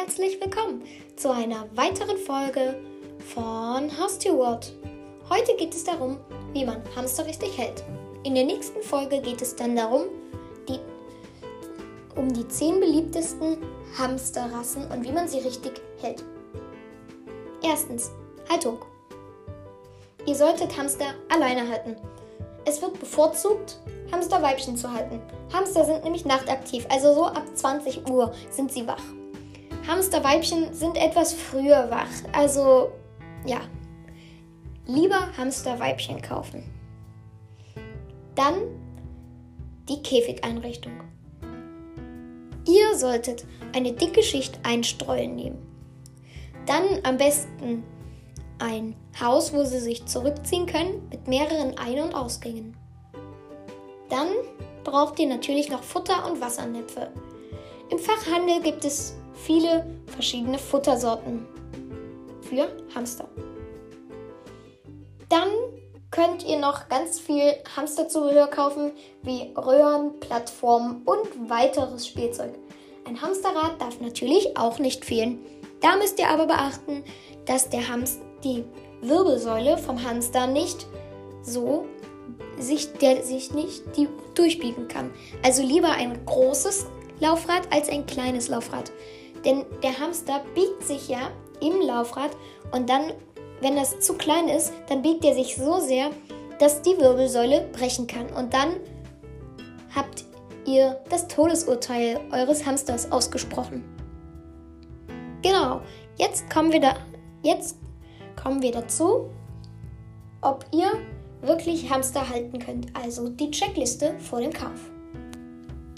herzlich willkommen zu einer weiteren Folge von Haustierworld. Heute geht es darum, wie man Hamster richtig hält. In der nächsten Folge geht es dann darum, die, um die 10 beliebtesten Hamsterrassen und wie man sie richtig hält. Erstens, Haltung. Ihr solltet Hamster alleine halten. Es wird bevorzugt, Hamsterweibchen zu halten. Hamster sind nämlich nachtaktiv, also so ab 20 Uhr sind sie wach. Hamsterweibchen sind etwas früher wach, also ja, lieber Hamsterweibchen kaufen. Dann die Käfigeinrichtung. Ihr solltet eine dicke Schicht Einstreuen nehmen. Dann am besten ein Haus, wo sie sich zurückziehen können, mit mehreren Ein- und Ausgängen. Dann braucht ihr natürlich noch Futter und Wassernäpfe. Im Fachhandel gibt es viele verschiedene Futtersorten für Hamster. Dann könnt ihr noch ganz viel Hamsterzubehör kaufen, wie Röhren, Plattformen und weiteres Spielzeug. Ein Hamsterrad darf natürlich auch nicht fehlen. Da müsst ihr aber beachten, dass der Hamster, die Wirbelsäule vom Hamster nicht so sich, der sich nicht die durchbiegen kann. Also lieber ein großes Laufrad als ein kleines Laufrad. Denn der Hamster biegt sich ja im Laufrad und dann, wenn das zu klein ist, dann biegt er sich so sehr, dass die Wirbelsäule brechen kann. Und dann habt ihr das Todesurteil eures Hamsters ausgesprochen. Genau, jetzt kommen wir da. Jetzt kommen wir dazu, ob ihr wirklich Hamster halten könnt. Also die Checkliste vor dem Kauf.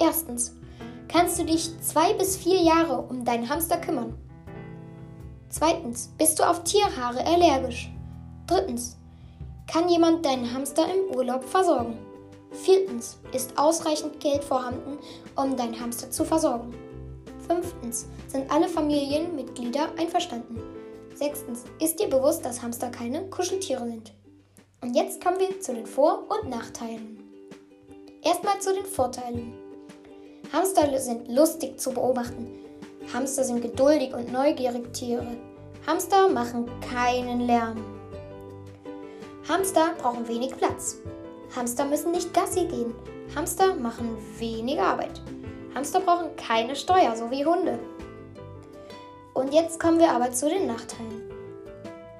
Erstens, kannst du dich zwei bis vier Jahre um deinen Hamster kümmern? Zweitens, bist du auf Tierhaare allergisch? Drittens, kann jemand deinen Hamster im Urlaub versorgen? Viertens, ist ausreichend Geld vorhanden, um deinen Hamster zu versorgen? Fünftens, sind alle Familienmitglieder einverstanden? Sechstens, ist dir bewusst, dass Hamster keine Kuscheltiere sind? Und jetzt kommen wir zu den Vor- und Nachteilen. Erstmal zu den Vorteilen. Hamster sind lustig zu beobachten. Hamster sind geduldig und neugierig Tiere. Hamster machen keinen Lärm. Hamster brauchen wenig Platz. Hamster müssen nicht Gassi gehen. Hamster machen weniger Arbeit. Hamster brauchen keine Steuer, so wie Hunde. Und jetzt kommen wir aber zu den Nachteilen.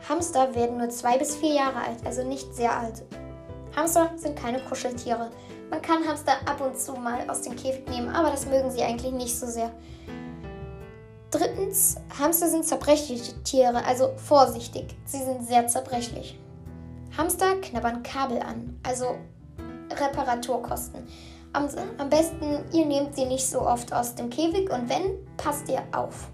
Hamster werden nur zwei bis vier Jahre alt, also nicht sehr alt. Hamster sind keine Kuscheltiere. Man kann Hamster ab und zu mal aus dem Käfig nehmen, aber das mögen sie eigentlich nicht so sehr. Drittens, Hamster sind zerbrechliche Tiere, also vorsichtig. Sie sind sehr zerbrechlich. Hamster knabbern Kabel an, also Reparaturkosten. Am, am besten, ihr nehmt sie nicht so oft aus dem Käfig und wenn, passt ihr auf.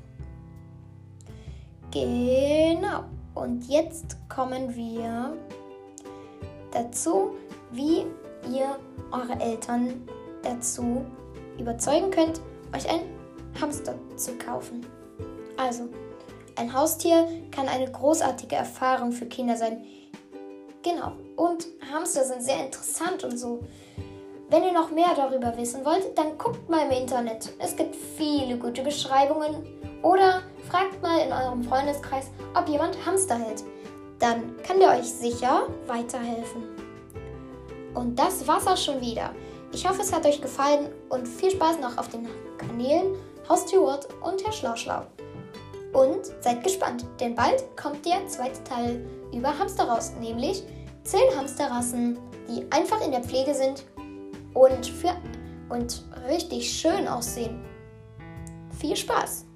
Genau. Und jetzt kommen wir dazu, wie ihr eure Eltern dazu überzeugen könnt, euch ein Hamster zu kaufen. Also, ein Haustier kann eine großartige Erfahrung für Kinder sein. Genau. Und Hamster sind sehr interessant und so. Wenn ihr noch mehr darüber wissen wollt, dann guckt mal im Internet. Es gibt viele gute Beschreibungen. Oder fragt mal in eurem Freundeskreis, ob jemand Hamster hält. Dann kann der euch sicher weiterhelfen. Und das war's auch schon wieder. Ich hoffe, es hat euch gefallen und viel Spaß noch auf den Kanälen Haustierwort und Herr Schlauschlau. Und seid gespannt, denn bald kommt der zweite Teil über Hamster raus, nämlich 10 Hamsterrassen, die einfach in der Pflege sind und, für, und richtig schön aussehen. Viel Spaß!